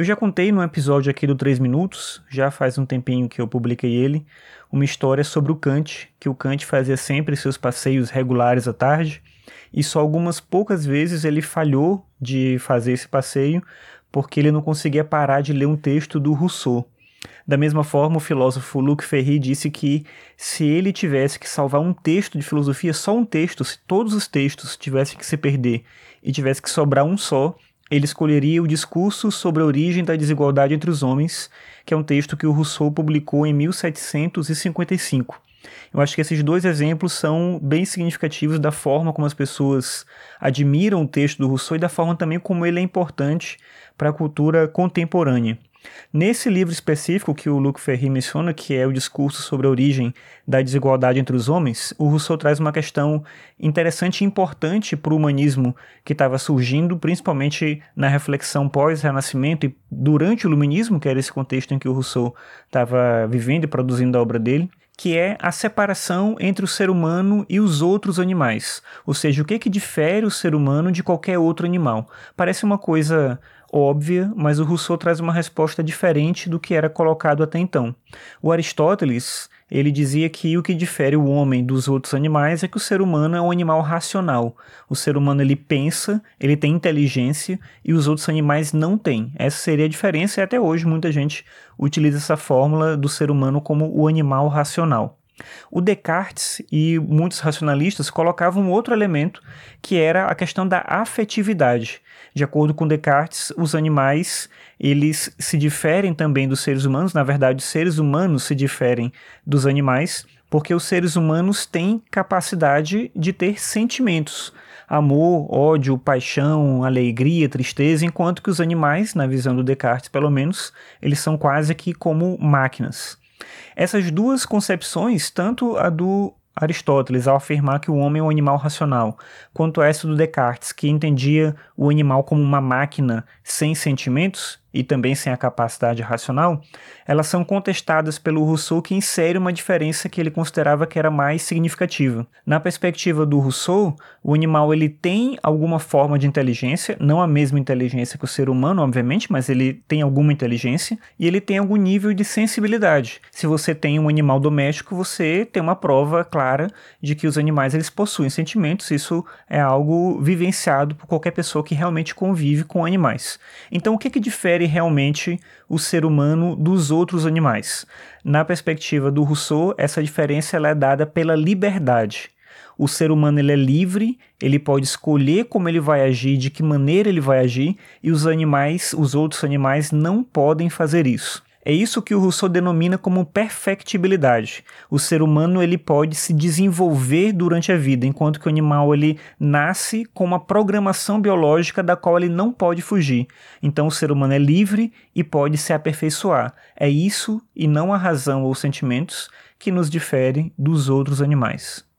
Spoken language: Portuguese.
Eu já contei num episódio aqui do 3 Minutos, já faz um tempinho que eu publiquei ele, uma história sobre o Kant, que o Kant fazia sempre seus passeios regulares à tarde, e só algumas poucas vezes ele falhou de fazer esse passeio porque ele não conseguia parar de ler um texto do Rousseau. Da mesma forma, o filósofo Luc Ferry disse que se ele tivesse que salvar um texto de filosofia, só um texto, se todos os textos tivessem que se perder e tivesse que sobrar um só, ele escolheria o Discurso sobre a Origem da Desigualdade entre os Homens, que é um texto que o Rousseau publicou em 1755. Eu acho que esses dois exemplos são bem significativos da forma como as pessoas admiram o texto do Rousseau e da forma também como ele é importante para a cultura contemporânea. Nesse livro específico que o Luc Ferry menciona, que é o discurso sobre a origem da desigualdade entre os homens, o Rousseau traz uma questão interessante e importante para o humanismo que estava surgindo, principalmente na reflexão pós-renascimento e durante o iluminismo, que era esse contexto em que o Rousseau estava vivendo e produzindo a obra dele que é a separação entre o ser humano e os outros animais. Ou seja, o que, que difere o ser humano de qualquer outro animal. Parece uma coisa óbvia, mas o Rousseau traz uma resposta diferente do que era colocado até então. O Aristóteles ele dizia que o que difere o homem dos outros animais é que o ser humano é um animal racional. O ser humano ele pensa, ele tem inteligência e os outros animais não têm. Essa seria a diferença e até hoje muita gente utiliza essa fórmula do ser humano como o animal racional. O Descartes e muitos racionalistas colocavam outro elemento que era a questão da afetividade. De acordo com Descartes, os animais eles se diferem também dos seres humanos, na verdade, os seres humanos se diferem dos animais, porque os seres humanos têm capacidade de ter sentimentos, amor, ódio, paixão, alegria, tristeza, enquanto que os animais, na visão do Descartes pelo menos, eles são quase que como máquinas. Essas duas concepções, tanto a do Aristóteles ao afirmar que o homem é um animal racional, quanto essa do Descartes, que entendia o animal como uma máquina sem sentimentos, e também sem a capacidade racional, elas são contestadas pelo Rousseau que insere uma diferença que ele considerava que era mais significativa. Na perspectiva do Rousseau, o animal ele tem alguma forma de inteligência, não a mesma inteligência que o ser humano, obviamente, mas ele tem alguma inteligência e ele tem algum nível de sensibilidade. Se você tem um animal doméstico, você tem uma prova clara de que os animais eles possuem sentimentos, isso é algo vivenciado por qualquer pessoa que realmente convive com animais. Então, o que que difere difere realmente o ser humano dos outros animais. Na perspectiva do Rousseau, essa diferença ela é dada pela liberdade. O ser humano ele é livre, ele pode escolher como ele vai agir, de que maneira ele vai agir, e os animais, os outros animais, não podem fazer isso. É isso que o Rousseau denomina como perfectibilidade. O ser humano ele pode se desenvolver durante a vida, enquanto que o animal ele nasce com uma programação biológica da qual ele não pode fugir. Então o ser humano é livre e pode se aperfeiçoar. É isso e não a razão ou sentimentos que nos difere dos outros animais.